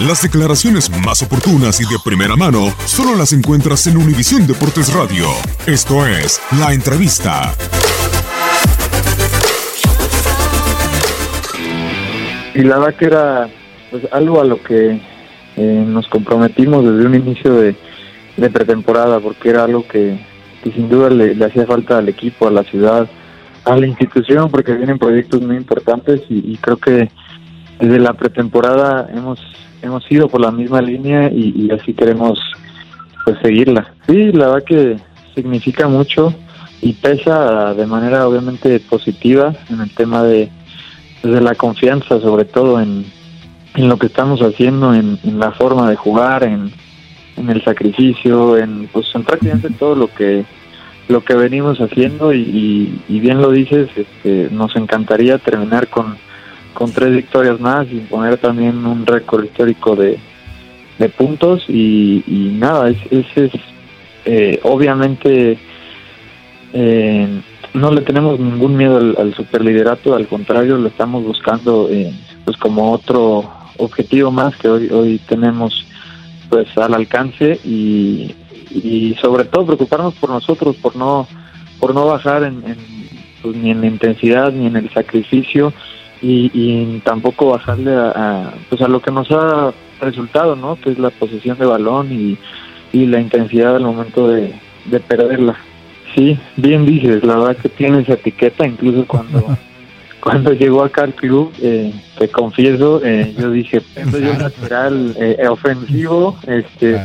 Las declaraciones más oportunas y de primera mano solo las encuentras en Univisión Deportes Radio. Esto es La Entrevista. Y la verdad que era pues, algo a lo que eh, nos comprometimos desde un inicio de, pretemporada, porque era algo que, sin duda le, hacía falta al equipo, a la ciudad, a la institución, porque vienen proyectos muy importantes y creo que desde la pretemporada hemos hemos ido por la misma línea y, y así queremos pues seguirla. Sí, la verdad que significa mucho y pesa de manera obviamente positiva en el tema de, de la confianza, sobre todo en, en lo que estamos haciendo, en, en la forma de jugar, en, en el sacrificio, en pues en prácticamente todo lo que lo que venimos haciendo y, y, y bien lo dices, este, nos encantaría terminar con con tres victorias más y poner también un récord histórico de, de puntos y, y nada, es, es, es eh, obviamente eh, no le tenemos ningún miedo al, al superliderato, al contrario, lo estamos buscando eh, pues como otro objetivo más que hoy, hoy tenemos pues al alcance y, y sobre todo preocuparnos por nosotros, por no por no bajar en, en pues, ni en la intensidad ni en el sacrificio y, y tampoco bajarle a, a, pues a lo que nos ha resultado, ¿no? Que es la posesión de balón y, y la intensidad al momento de, de perderla. Sí, bien dices, la verdad que tiene esa etiqueta, incluso cuando cuando llegó acá al club, eh, te confieso, eh, yo dije, siendo yo lateral eh, ofensivo, este,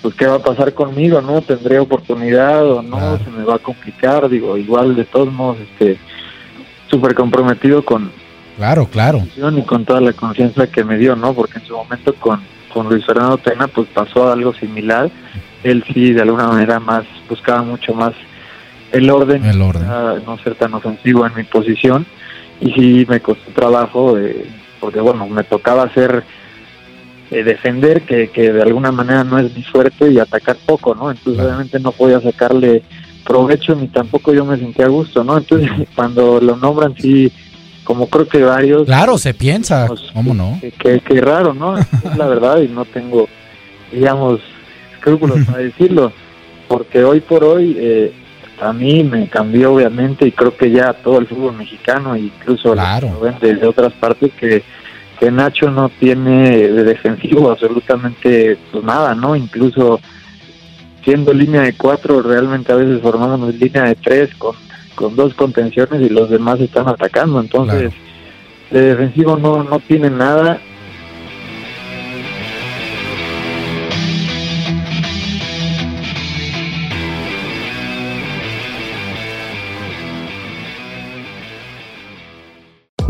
pues qué va a pasar conmigo, ¿no? ¿Tendré oportunidad o no? ¿Se me va a complicar? Digo, igual de todos modos, este, súper comprometido con, Claro, claro. y con toda la confianza que me dio, ¿no? Porque en su momento con, con Luis Fernando Tena pues pasó algo similar. Él sí de alguna manera más buscaba mucho más el orden, El orden. no ser tan ofensivo en mi posición y sí me costó trabajo eh, porque bueno, me tocaba hacer eh, defender que, que de alguna manera no es mi suerte y atacar poco, ¿no? Entonces obviamente no podía sacarle provecho ni tampoco yo me sentía a gusto, ¿no? Entonces cuando lo nombran sí como creo que varios Claro, se piensa. ¿Cómo no? que, que, raro, ¿no? Es la verdad y no tengo, digamos, escrúpulos para decirlo, porque hoy por hoy eh, a mí me cambió obviamente y creo que ya todo el fútbol mexicano, incluso Claro. desde otras partes, que, que Nacho no tiene de defensivo absolutamente pues, nada, ¿no? Incluso siendo línea de cuatro, realmente a veces formamos línea de tres con, con dos contenciones y los demás están atacando, entonces de defensivo no, no tienen nada.